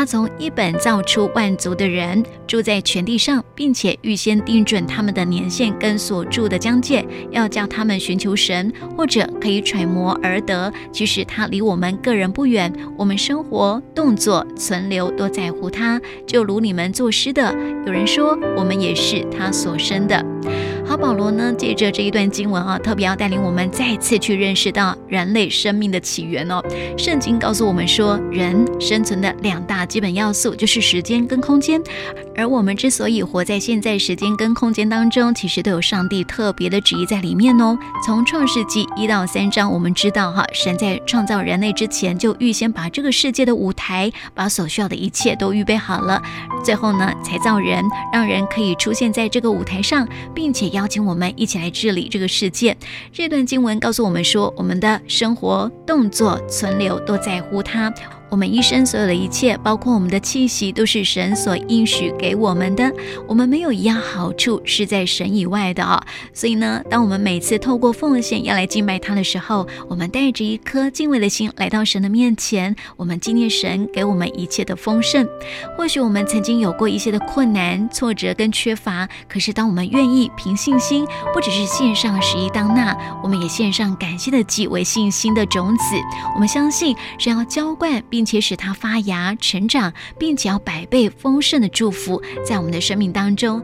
他从一本造出万族的人，住在全地上，并且预先定准他们的年限跟所住的疆界，要叫他们寻求神，或者可以揣摩而得。即使他离我们个人不远，我们生活、动作、存留都在乎他。就如你们作诗的，有人说我们也是他所生的。好，保罗呢，借着这一段经文啊，特别要带领我们再次去认识到人类生命的起源哦。圣经告诉我们说，人生存的两大基本要素就是时间跟空间。而我们之所以活在现在时间跟空间当中，其实都有上帝特别的旨意在里面哦。从创世纪一到三章，我们知道哈，神在创造人类之前，就预先把这个世界的舞台，把所需要的一切都预备好了，最后呢，才造人，让人可以出现在这个舞台上，并且。邀请我们一起来治理这个世界。这段经文告诉我们说，我们的生活、动作、存留都在乎它。我们一生所有的一切，包括我们的气息，都是神所应许给我们的。我们没有一样好处是在神以外的啊！所以呢，当我们每次透过奉献要来敬拜他的时候，我们带着一颗敬畏的心来到神的面前，我们纪念神给我们一切的丰盛。或许我们曾经有过一些的困难、挫折跟缺乏，可是当我们愿意凭信心，不只是献上十一当纳，我们也献上感谢的祭为信心的种子。我们相信神要浇灌并。并且使它发芽、成长，并且要百倍丰盛的祝福在我们的生命当中。